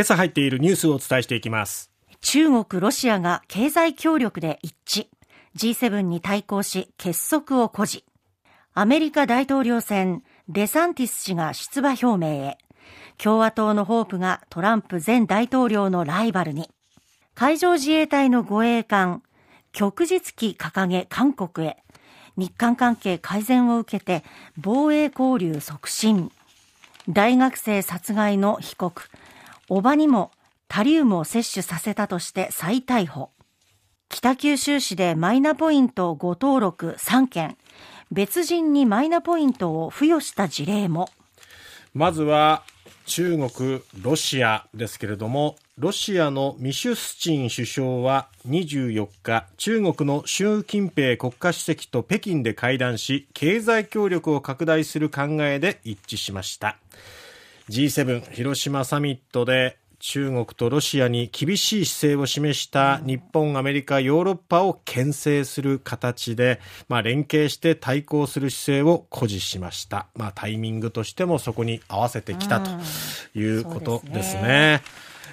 今朝入っているニュースをお伝えしていきます。中国ロシアが経済協力で一致。G7 に対抗し結束を誇示。アメリカ大統領選デサンティス氏が出馬表明へ。共和党のホープがトランプ前大統領のライバルに。海上自衛隊の護衛艦旭日旗掲げ韓国へ。日韓関係改善を受けて防衛交流促進。大学生殺害の被告。叔母にもタリウムを摂取させたとして再逮捕。北九州市でマイナポイント誤登録3件。別人にマイナポイントを付与した事例も。まずは中国、ロシアですけれどもロシアのミシュスチン首相は24日中国の習近平国家主席と北京で会談し経済協力を拡大する考えで一致しました。G7 広島サミットで中国とロシアに厳しい姿勢を示した日本、アメリカ、ヨーロッパを牽制する形で、まあ、連携して対抗する姿勢を誇示しました。まあ、タイミングとしてもそこに合わせてきたということですね。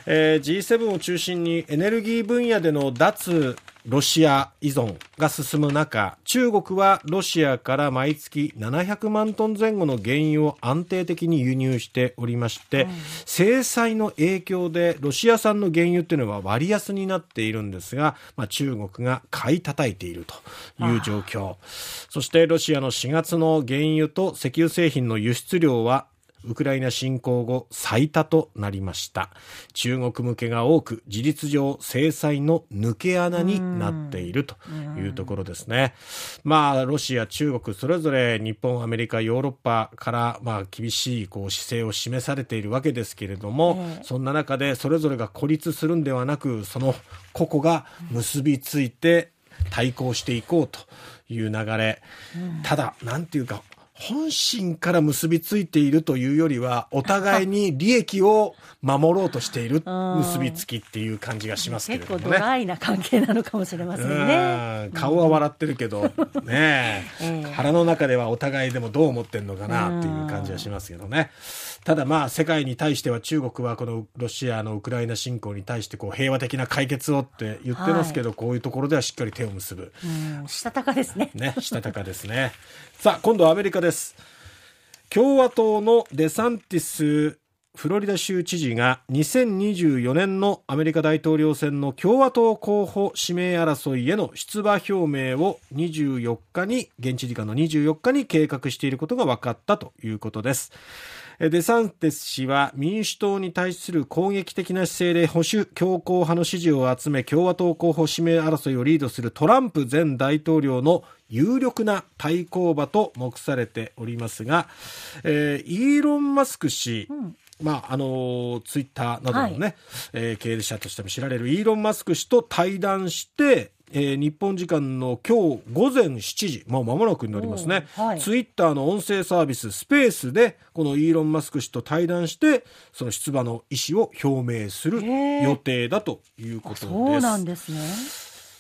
えー、G7 を中心にエネルギー分野での脱ロシア依存が進む中、中国はロシアから毎月700万トン前後の原油を安定的に輸入しておりまして、うん、制裁の影響でロシア産の原油っていうのは割安になっているんですが、まあ、中国が買い叩いているという状況。そしてロシアの4月の原油と石油製品の輸出量はウクライナ侵攻後最多となりました。中国向けが多く事実上制裁の抜け穴になっているというところですね。まあロシア中国それぞれ日本アメリカヨーロッパからまあ厳しいこう姿勢を示されているわけですけれども、えー、そんな中でそれぞれが孤立するんではなくその個々が結びついて対抗していこうという流れ、ただなんていうか本心から結びついているというよりは、お互いに利益を守ろうとしている 結びつきっていう感じがしますけれどもね。結構ドライな関係なのかもしれませんね。顔は笑ってるけど、ね、えー、腹の中ではお互いでもどう思ってんのかなっていう感じはしますけどね。ただまあ世界に対しては中国はこのロシアのウクライナ侵攻に対してこう平和的な解決をって言ってますけど、はい、こういうところではしっかり手を結ぶ。したたかですね。ね、したたかですね。さあ、今度はアメリカです。共和党のデサンティスフロリダ州知事が2024年のアメリカ大統領選の共和党候補指名争いへの出馬表明を24日に現地時間の24日に計画していることが分かったということです。デサンテス氏は民主党に対する攻撃的な姿勢で保守強硬派の支持を集め共和党候補指名争いをリードするトランプ前大統領の有力な対抗馬と目されておりますが、えー、イーロン・マスク氏、うん。まあ、あのツイッターなどのね、はい、えー、経営者としても知られるイーロン・マスク氏と対談して、えー、日本時間の今日午前7時、もう間もなくになりますね、はい、ツイッターの音声サービススペースで、このイーロン・マスク氏と対談して、その出馬の意思を表明する予定だということです。そうなんですね。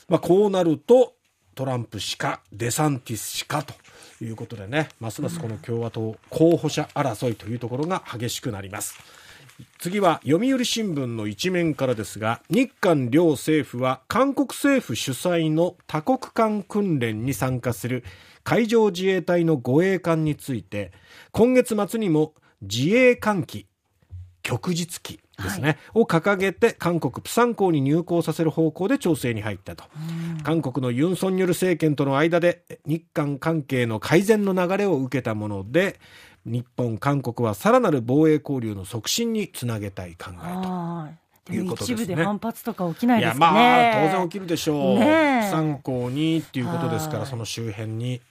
まあ、こうなると、トランプ氏か、デサンティス氏かということでね、ますますこの共和党候補者争いというところが激しくなります。次は読売新聞の一面からですが日韓両政府は韓国政府主催の多国間訓練に参加する海上自衛隊の護衛艦について今月末にも自衛艦機旭日機ですね、はい、を掲げて韓国プサン港に入港させる方向で調整に入ったと。韓国のユン・ソンニョル政権との間で日韓関係の改善の流れを受けたもので日本、韓国はさらなる防衛交流の促進につなげたい考えと。い。うことですね、一部で反発とか起きないですかね。まあ、当然起きるでしょう。ね、参考にっていうことですから、その周辺に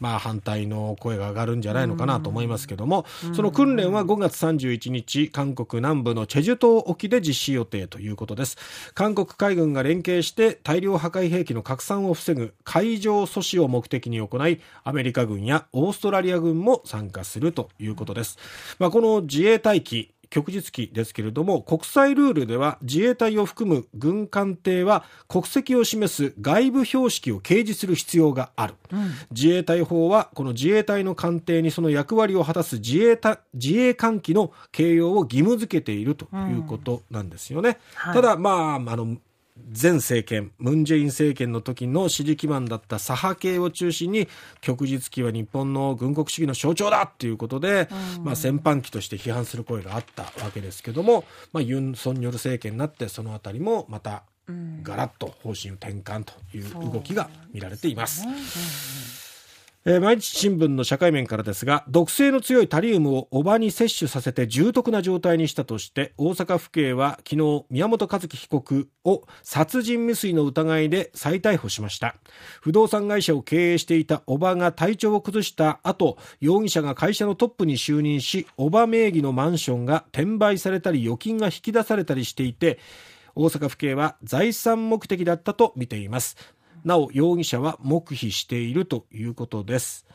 まあ、反対の声が上がるんじゃないのかなと思いますけども、その訓練は5月31日、韓国南部のチェジュ島沖で実施予定ということです。韓国海軍が連携して大量破壊兵器の拡散を防ぐ海上阻止を目的に行い、アメリカ軍やオーストラリア軍も参加するということです。まあ、この自衛隊機、旭日旗ですけれども国際ルールでは自衛隊を含む軍艦艇は国籍を示す外部標識を掲示する必要がある、うん、自衛隊法はこの自衛隊の艦艇にその役割を果たす自衛隊自衛艦機の形容を義務付けているということなんですよね、うん。はい、ただまああの前政権、ムン・ジェイン政権の時の支持基盤だった左派系を中心に、旭日旗は日本の軍国主義の象徴だっていうことで、うん、まあ、戦犯機として批判する声があったわけですけども、まあ、ユン・ソンニョル政権になって、そのあたりもまた、ガラッと方針を転換という動きが見られています。えー、毎日新聞の社会面からですが毒性の強いタリウムをおばに摂取させて重篤な状態にしたとして大阪府警は昨日宮本一樹被告を殺人未遂の疑いで再逮捕しました。不動産会社を経営していたおばが体調を崩した後容疑者が会社のトップに就任しおば名義のマンションが転売されたり預金が引き出されたりしていて大阪府警は財産目的だったと見ています。なお容疑者は黙秘しているということです、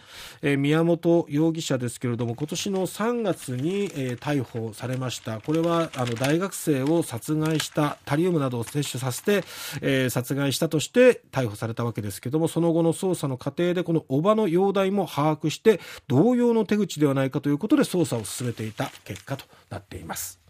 えー、宮本容疑者ですけれども今年の3月に、えー、逮捕されました。これはあの大学生を殺害したタリウムなどを摂取させて、えー、殺害したとして逮捕されたわけですけどもその後の捜査の過程でこの叔母の容体も把握して同様の手口ではないかということで捜査を進めていた結果となっています。